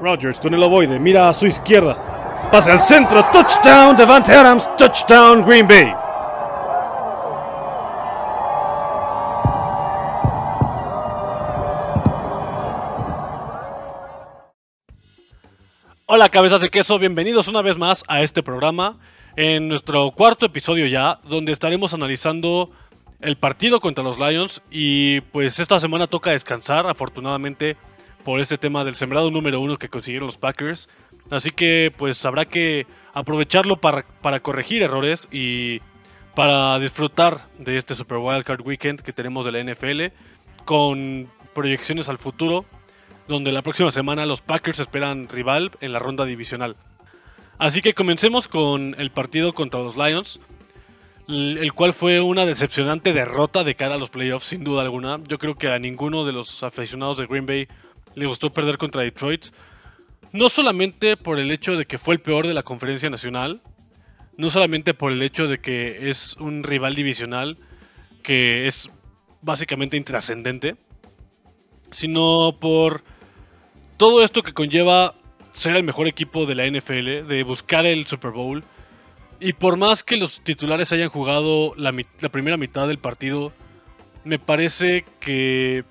Rodgers con el ovoide, mira a su izquierda. Pase al centro, touchdown, Devante Adams, touchdown, Green Bay. Hola cabezas de queso, bienvenidos una vez más a este programa, en nuestro cuarto episodio ya, donde estaremos analizando el partido contra los Lions y pues esta semana toca descansar, afortunadamente por este tema del sembrado número uno que consiguieron los Packers. Así que pues habrá que aprovecharlo para, para corregir errores y para disfrutar de este Super Wild Card Weekend que tenemos de la NFL con proyecciones al futuro donde la próxima semana los Packers esperan rival en la ronda divisional. Así que comencemos con el partido contra los Lions, el cual fue una decepcionante derrota de cara a los playoffs, sin duda alguna. Yo creo que a ninguno de los aficionados de Green Bay le gustó perder contra Detroit, no solamente por el hecho de que fue el peor de la conferencia nacional, no solamente por el hecho de que es un rival divisional que es básicamente intrascendente, sino por todo esto que conlleva ser el mejor equipo de la NFL, de buscar el Super Bowl. Y por más que los titulares hayan jugado la, primera mitad del partido, me parece que,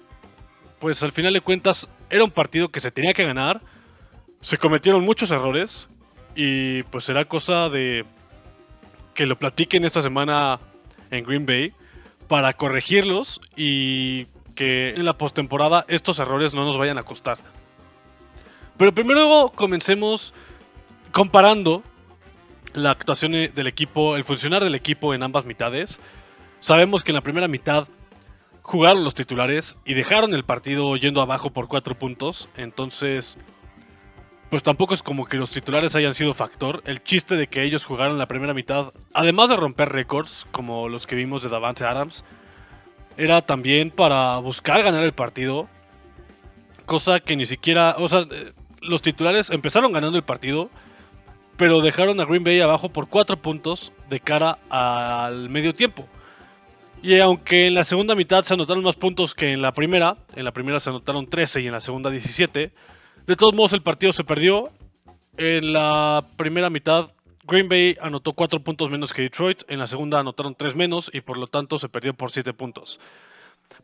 pues al final de cuentas, era un partido que se tenía que ganar. Se cometieron muchos errores. Y pues será cosa de que lo platiquen esta semana en Green Bay para corregirlos y que en la postemporada estos errores no nos vayan a costar. Pero primero comencemos comparando la actuación del equipo, el funcionar del equipo en ambas mitades. Sabemos que en la primera mitad jugaron los titulares y dejaron el partido yendo abajo por cuatro puntos. Entonces, pues tampoco es como que los titulares hayan sido factor. El chiste de que ellos jugaron la primera mitad, además de romper récords, como los que vimos de Davante Adams, era también para buscar ganar el partido. Cosa que ni siquiera, o sea, los titulares empezaron ganando el partido, pero dejaron a Green Bay abajo por 4 puntos de cara al medio tiempo. Y aunque en la segunda mitad se anotaron más puntos que en la primera, en la primera se anotaron 13 y en la segunda 17, de todos modos el partido se perdió. En la primera mitad Green Bay anotó 4 puntos menos que Detroit, en la segunda anotaron 3 menos y por lo tanto se perdió por 7 puntos.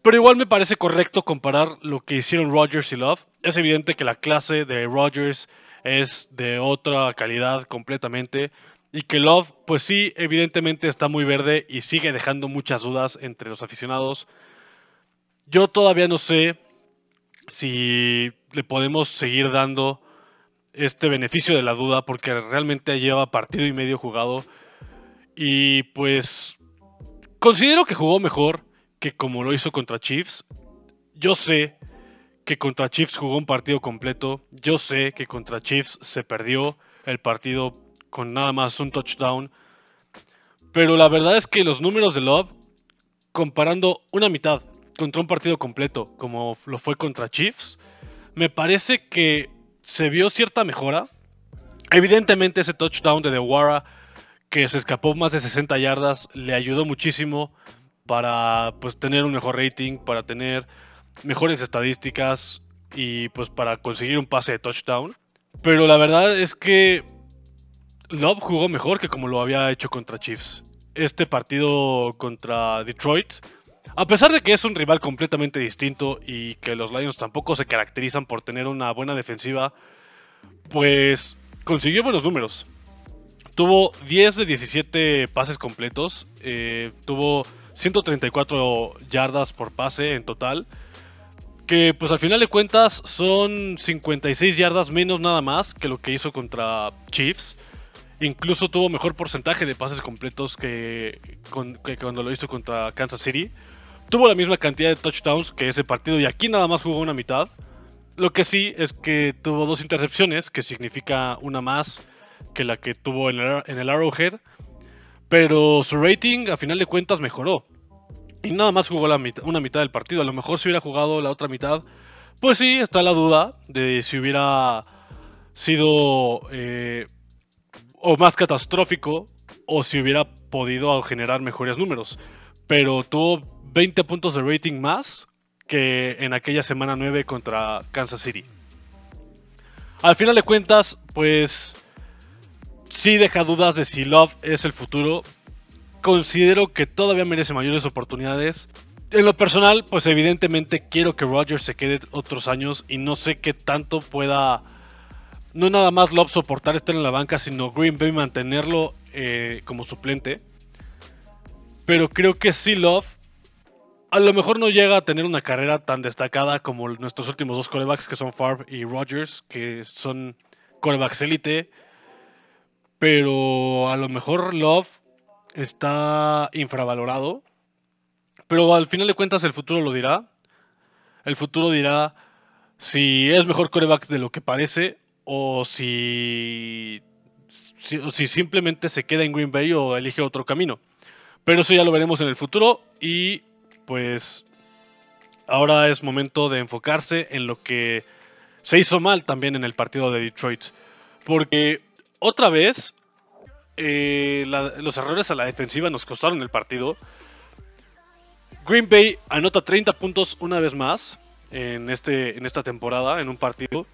Pero igual me parece correcto comparar lo que hicieron Rodgers y Love. Es evidente que la clase de Rodgers es de otra calidad completamente. Y que Love, pues sí, evidentemente está muy verde y sigue dejando muchas dudas entre los aficionados. Yo todavía no sé si le podemos seguir dando este beneficio de la duda porque realmente lleva partido y medio jugado. Y pues considero que jugó mejor que como lo hizo contra Chiefs. Yo sé que contra Chiefs jugó un partido completo. Yo sé que contra Chiefs se perdió el partido con nada más un touchdown. Pero la verdad es que los números de Love, comparando una mitad contra un partido completo como lo fue contra Chiefs, me parece que se vio cierta mejora. Evidentemente ese touchdown de Dewara que se escapó más de 60 yardas le ayudó muchísimo para pues tener un mejor rating, para tener mejores estadísticas y pues para conseguir un pase de touchdown. Pero la verdad es que Love jugó mejor que como lo había hecho contra Chiefs. Este partido contra Detroit, a pesar de que es un rival completamente distinto y que los Lions tampoco se caracterizan por tener una buena defensiva, pues consiguió buenos números. Tuvo 10 de 17 pases completos, eh, tuvo 134 yardas por pase en total. Que pues al final de cuentas son 56 yardas menos nada más que lo que hizo contra Chiefs. Incluso tuvo mejor porcentaje de pases completos que, cuando lo hizo contra Kansas City. Tuvo la misma cantidad de touchdowns que ese partido y aquí nada más jugó una mitad. Lo que sí es que tuvo dos intercepciones, que significa una más que la que tuvo en el, Arrowhead. Pero su rating a final de cuentas mejoró. Y nada más jugó una mitad del partido. A lo mejor si hubiera jugado la otra mitad, pues sí, está la duda de si hubiera sido eh, o más catastrófico o si hubiera podido generar mejores números. Pero tuvo 20 puntos de rating más que en aquella semana 9 contra Kansas City. Al final de cuentas, pues sí deja dudas de si Love es el futuro. Considero que todavía merece mayores oportunidades. En lo personal, pues evidentemente quiero que Rodgers se quede otros años y no sé qué tanto pueda, no nada más Love soportar estar en la banca, sino Green Bay mantenerlo eh, como suplente. Pero creo que sí Love a lo mejor no llega a tener una carrera tan destacada como nuestros últimos dos corebacks, que son Favre y Rodgers, que son corebacks élite. Pero a lo mejor Love está infravalorado. Pero al final de cuentas el futuro lo dirá. El futuro dirá si es mejor coreback de lo que parece o si, si, o si simplemente se queda en Green Bay o elige otro camino. Pero eso ya lo veremos en el futuro y pues ahora es momento de enfocarse en lo que se hizo mal también en el partido de Detroit. Porque otra vez eh, los errores a la defensiva nos costaron el partido. Green Bay anota 30 puntos una vez más en, este, en esta temporada, en un partido.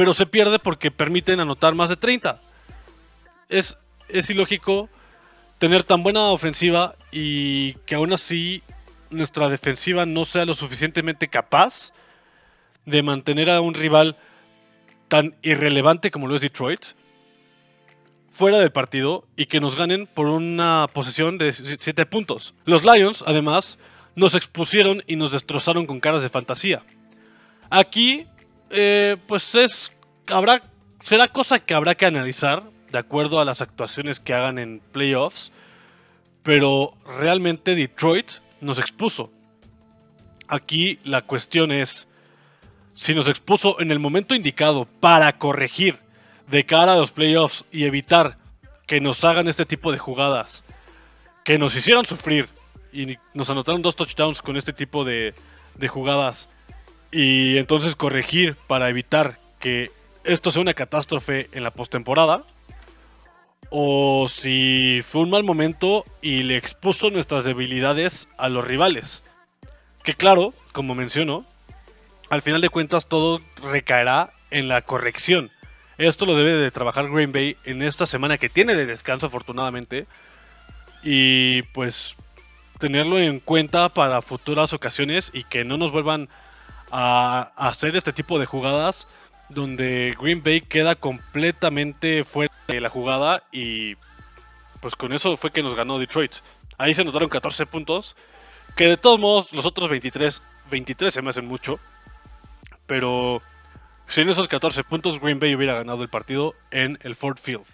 Pero se pierde porque permiten anotar más de 30. Es, es ilógico tener tan buena ofensiva y que aún así nuestra defensiva no sea lo suficientemente capaz de mantener a un rival tan irrelevante como lo es Detroit fuera del partido y que nos ganen por una posesión de 7 puntos. Los Lions, además, nos expusieron y nos destrozaron con caras de fantasía. Aquí, eh, pues es, habrá, será cosa que habrá que analizar de acuerdo a las actuaciones que hagan en playoffs, pero realmente Detroit nos expuso. Aquí la cuestión es si nos expuso en el momento indicado para corregir de cara a los playoffs y evitar que nos hagan este tipo de jugadas, que nos hicieran sufrir y nos anotaron dos touchdowns con este tipo de, de jugadas y entonces corregir para evitar que esto sea una catástrofe en la postemporada o si fue un mal momento y le expuso nuestras debilidades a los rivales. Que claro, como menciono, al final de cuentas todo recaerá en la corrección. Esto lo debe de trabajar Green Bay en esta semana que tiene de descanso afortunadamente. Y pues tenerlo en cuenta para futuras ocasiones y que no nos vuelvan a hacer este tipo de jugadas donde Green Bay queda completamente fuera de la jugada y pues con eso fue que nos ganó Detroit. Ahí se notaron 14 puntos, que de todos modos los otros 23, 23 se me hacen mucho, pero sin esos 14 puntos Green Bay hubiera ganado el partido en el Ford Field.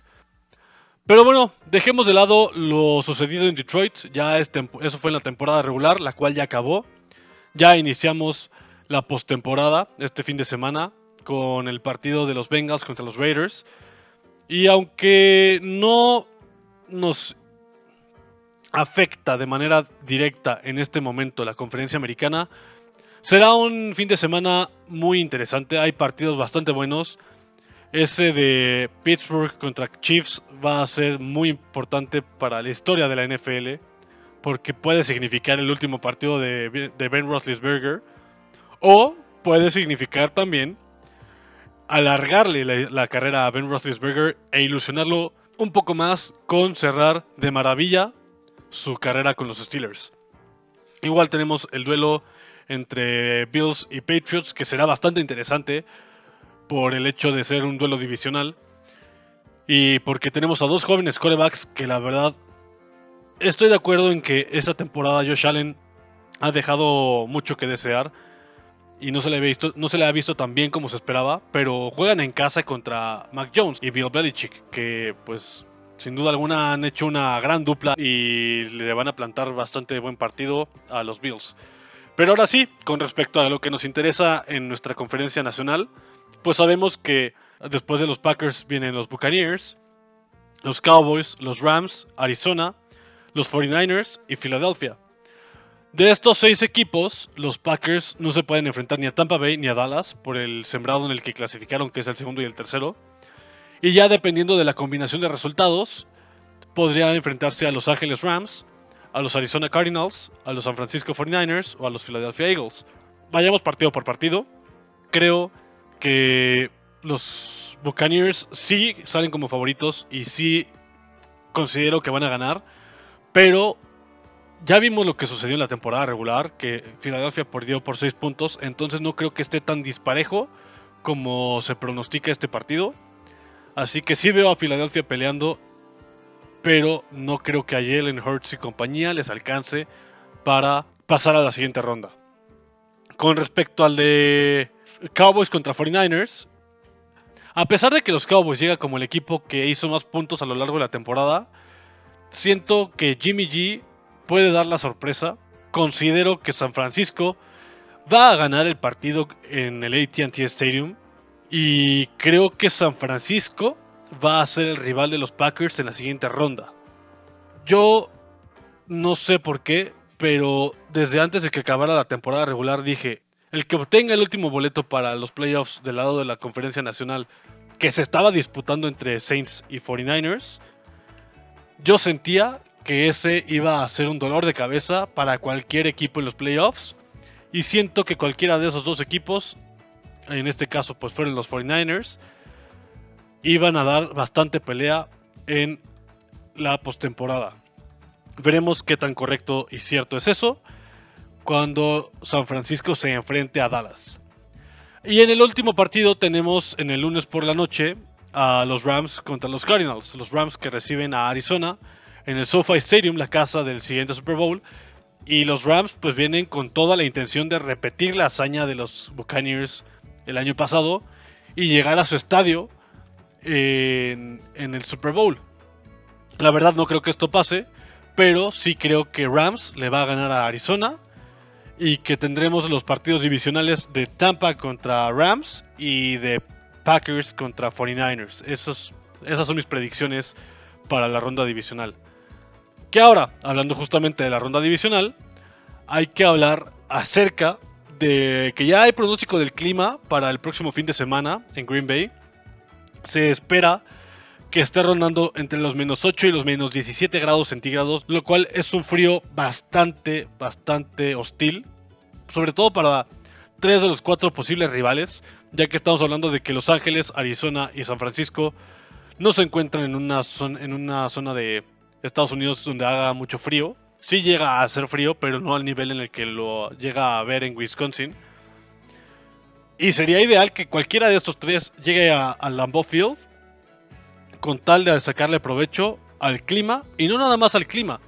Pero bueno, dejemos de lado lo sucedido en Detroit, ya eso fue en la temporada regular, la cual ya acabó. Ya iniciamos la postemporada este fin de semana con el partido de los Bengals contra los Raiders. Y aunque no nos afecta de manera directa en este momento la conferencia americana, será un fin de semana muy interesante. Hay partidos bastante buenos. Ese de Pittsburgh contra Chiefs va a ser muy importante para la historia de la NFL porque puede significar el último partido de, Ben Roethlisberger o puede significar también alargarle la, carrera a Ben Roethlisberger e ilusionarlo un poco más con cerrar de maravilla su carrera con los Steelers. Igual tenemos el duelo entre Bills y Patriots que será bastante interesante por el hecho de ser un duelo divisional y porque tenemos a dos jóvenes corebacks que la verdad estoy de acuerdo en que esta temporada Josh Allen ha dejado mucho que desear y no se le, ha visto, no se le ha visto tan bien como se esperaba, pero juegan en casa contra Mac Jones y Bill Belichick, que pues sin duda alguna han hecho una gran dupla y le van a plantar bastante buen partido a los Bills. Pero ahora sí, con respecto a lo que nos interesa en nuestra conferencia nacional, pues sabemos que después de los Packers vienen los Buccaneers, los Cowboys, los Rams, Arizona, los 49ers y Filadelfia. De estos seis equipos, los Packers no se pueden enfrentar ni a Tampa Bay ni a Dallas por el sembrado en el que clasificaron, que es el segundo y el tercero. Y ya dependiendo de la combinación de resultados, podría enfrentarse a Los Ángeles Rams, a los Arizona Cardinals, a los San Francisco 49ers o a los Philadelphia Eagles. Vayamos partido por partido. Creo que los Buccaneers sí salen como favoritos y sí considero que van a ganar, pero ya vimos lo que sucedió en la temporada regular, que Filadelfia perdió por 6 puntos, entonces no creo que esté tan disparejo como se pronostica este partido. Así que sí veo a Filadelfia peleando, pero no creo que a Jalen Hurts y compañía les alcance para pasar a la siguiente ronda. Con respecto al de Cowboys contra 49ers, a pesar de que los Cowboys llega como el equipo que hizo más puntos a lo largo de la temporada, siento que Jimmy G puede dar la sorpresa. Considero que San Francisco va a ganar el partido en el ATT Stadium y creo que San Francisco va a ser el rival de los Packers en la siguiente ronda. Yo no sé por qué, pero desde antes de que acabara la temporada regular dije, el que obtenga el último boleto para los playoffs del lado de la conferencia nacional que se estaba disputando entre Saints y 49ers, yo sentía que ese iba a ser un dolor de cabeza para cualquier equipo en los playoffs y siento que cualquiera de esos dos equipos, en este caso pues fueron los 49ers, iban a dar bastante pelea en la postemporada. Veremos qué tan correcto y cierto es eso cuando San Francisco se enfrente a Dallas. Y en el último partido tenemos en el lunes por la noche a los Rams contra los Cardinals. Los Rams que reciben a Arizona en el SoFi Stadium, la casa del siguiente Super Bowl. Y los Rams pues vienen con toda la intención de repetir la hazaña de los Buccaneers el año pasado y llegar a su estadio en, en el Super Bowl. La verdad no creo que esto pase, pero sí creo que Rams le va a ganar a Arizona y que tendremos los partidos divisionales de Tampa contra Rams y de Packers contra 49ers. Esos, esas son mis predicciones para la ronda divisional. Que ahora, hablando justamente de la ronda divisional, hay que hablar acerca de que ya hay pronóstico del clima para el próximo fin de semana en Green Bay. Se espera que esté rondando entre los menos 8 y los menos 17 grados centígrados, lo cual es un frío bastante, bastante hostil, sobre todo para tres de los cuatro posibles rivales, ya que estamos hablando de que Los Ángeles, Arizona y San Francisco no se encuentran en una, zona, en una zona de Estados Unidos donde haga mucho frío. Sí llega a hacer frío, pero no al nivel en el que lo llega a ver en Wisconsin. Y sería ideal que cualquiera de estos tres llegue a, a Lambeau Field con tal de sacarle provecho al clima, y no nada más al clima,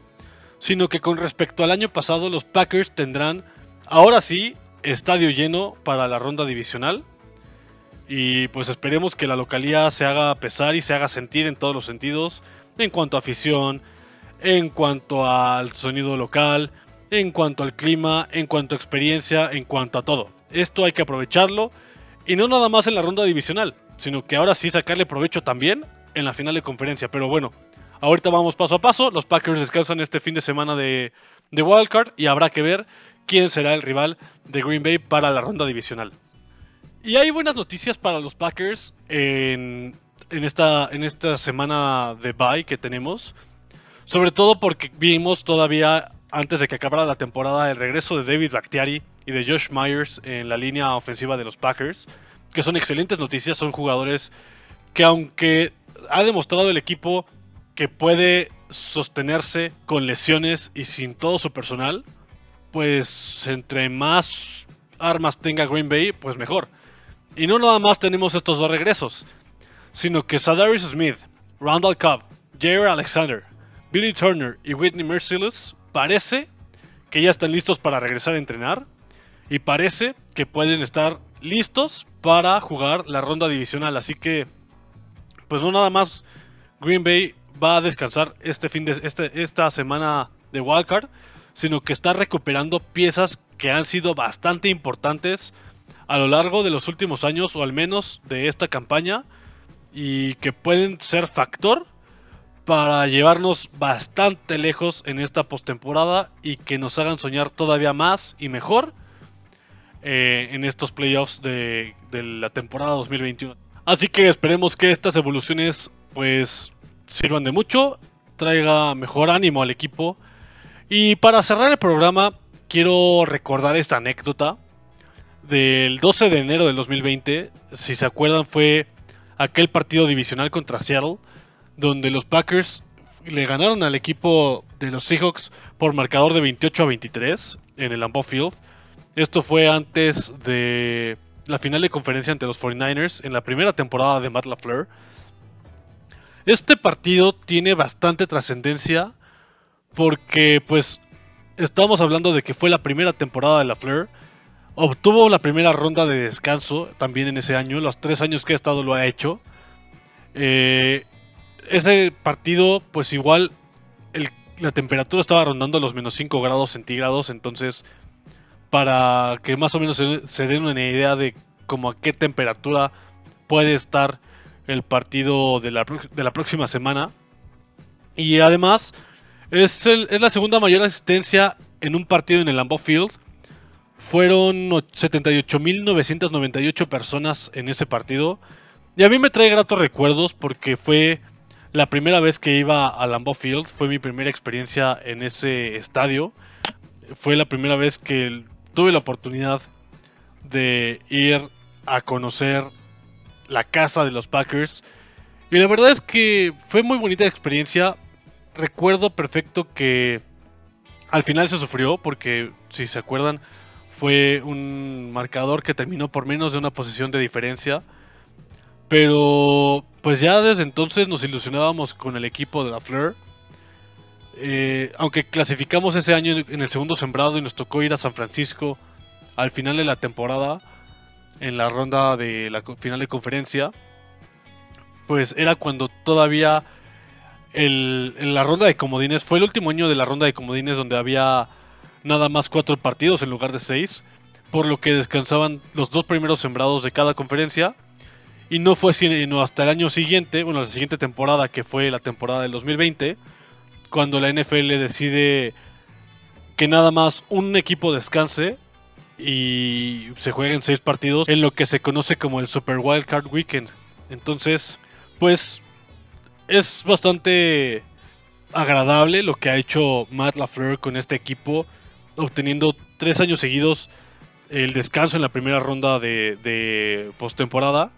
sino que con respecto al año pasado los Packers tendrán, ahora sí, estadio lleno para la ronda divisional. Y pues esperemos que la localidad se haga pesar y se haga sentir en todos los sentidos, en cuanto a afición, en cuanto al sonido local, en cuanto al clima, en cuanto a experiencia, en cuanto a todo. Esto hay que aprovecharlo y no nada más en la ronda divisional, sino que ahora sí sacarle provecho también en la final de conferencia. Pero bueno, ahorita vamos paso a paso. Los Packers descansan este fin de semana de, de Wildcard y habrá que ver quién será el rival de Green Bay para la ronda divisional. Y hay buenas noticias para los Packers en, en, esta, en esta semana de bye que tenemos. Sobre todo porque vimos todavía, antes de que acabara la temporada, el regreso de David Bakhtiari y de Josh Myers en la línea ofensiva de los Packers. Que son excelentes noticias, son jugadores que aunque ha demostrado el equipo que puede sostenerse con lesiones y sin todo su personal, pues entre más armas tenga Green Bay, pues mejor. Y no nada más tenemos estos dos regresos, sino que Sadarius Smith, Randall Cobb, Jair Alexander, Billy Turner y Whitney Merciless parece que ya están listos para regresar a entrenar y parece que pueden estar listos para jugar la ronda divisional. Así que pues no nada más Green Bay va a descansar este fin de este, esta semana de wildcard, sino que está recuperando piezas que han sido bastante importantes a lo largo de los últimos años o al menos de esta campaña y que pueden ser factor para llevarnos bastante lejos en esta postemporada y que nos hagan soñar todavía más y mejor eh, en estos playoffs de, de la temporada 2021. Así que esperemos que estas evoluciones pues sirvan de mucho, traiga mejor ánimo al equipo. Y para cerrar el programa, quiero recordar esta anécdota del 12 de enero del 2020, si se acuerdan, fue aquel partido divisional contra Seattle, donde los Packers le ganaron al equipo de los Seahawks por marcador de 28 a 23 en el Lambeau Field. Esto fue antes de la final de conferencia ante los 49ers en la primera temporada de Matt LaFleur. Este partido tiene bastante trascendencia porque pues estamos hablando de que fue la primera temporada de LaFleur. Obtuvo la primera ronda de descanso también en ese año, los tres años que ha estado lo ha hecho. Eh, ese partido pues igual la temperatura estaba rondando los menos 5 grados centígrados, entonces para que más o menos se, den una idea de como a qué temperatura puede estar el partido de la, próxima semana. Y además es, es, la segunda mayor asistencia en un partido en el Lambeau Field. Fueron 78.998 personas en ese partido. Y a mí me trae gratos recuerdos porque fue la primera vez que iba a Lambeau Field. Fue mi primera experiencia en ese estadio. Fue la primera vez que tuve la oportunidad de ir a conocer la casa de los Packers. Y la verdad es que fue muy bonita experiencia. Recuerdo perfecto que al final se sufrió porque, si se acuerdan, fue un marcador que terminó por menos de una posición de diferencia. Pero pues ya desde entonces nos ilusionábamos con el equipo de la Fleur. Eh, aunque clasificamos ese año en el segundo sembrado y nos tocó ir a San Francisco al final de la temporada, en la ronda de la final de conferencia, pues era cuando todavía en la ronda de comodines, fue el último año de la ronda de comodines donde había nada más cuatro partidos en lugar de seis, por lo que descansaban los dos primeros sembrados de cada conferencia. Y no fue sino hasta el año siguiente, bueno, la siguiente temporada, que fue la temporada del 2020, cuando la NFL decide que nada más un equipo descanse y se jueguen seis partidos en lo que se conoce como el Super Wild Card Weekend. Entonces, pues es bastante agradable lo que ha hecho Matt LaFleur con este equipo, obteniendo tres años seguidos el descanso en la primera ronda de, de postemporada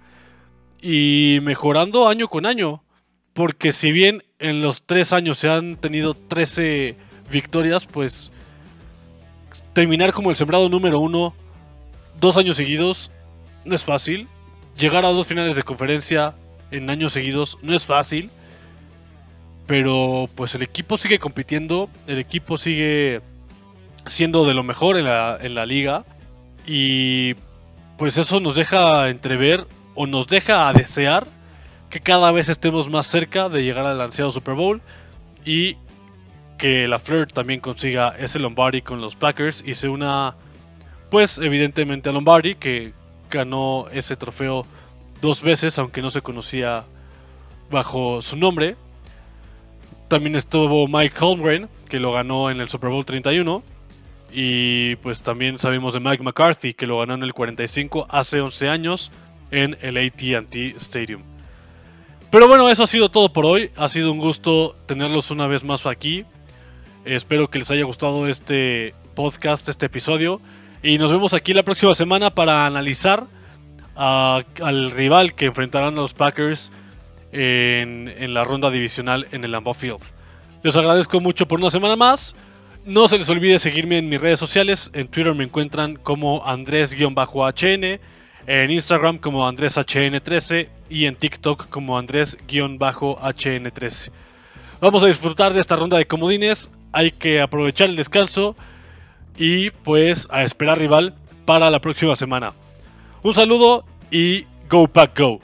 y mejorando año con año. Porque si bien en los tres años se han tenido 13 victorias, pues terminar como el sembrado número uno dos años seguidos no es fácil. Llegar a dos finales de conferencia en años seguidos no es fácil. Pero pues el equipo sigue compitiendo, el equipo sigue siendo de lo mejor en la, en la liga. Y pues eso nos deja entrever o nos deja a desear que cada vez estemos más cerca de llegar al ansiado Super Bowl y que la Fleur también consiga ese Lombardi con los Packers y se una pues evidentemente a Lombardi que ganó ese trofeo dos veces aunque no se conocía bajo su nombre. También estuvo Mike Holmgren que lo ganó en el Super Bowl 31 y pues también sabemos de Mike McCarthy que lo ganó en el 45 hace 11 años en el ATT Stadium. Pero bueno, eso ha sido todo por hoy. Ha sido un gusto tenerlos una vez más aquí. Espero que les haya gustado este podcast, este episodio. Y nos vemos aquí la próxima semana para analizar al rival que enfrentarán los Packers en, en, la ronda divisional en el Lambeau Field. Les agradezco mucho por una semana más. No se les olvide seguirme en mis redes sociales. En Twitter me encuentran como Andrés-HN en Instagram como AndrésHN13 y en TikTok como Andrés-HN13. Vamos a disfrutar de esta ronda de comodines, hay que aprovechar el descanso y pues a esperar rival para la próxima semana. Un saludo y Go Pack Go.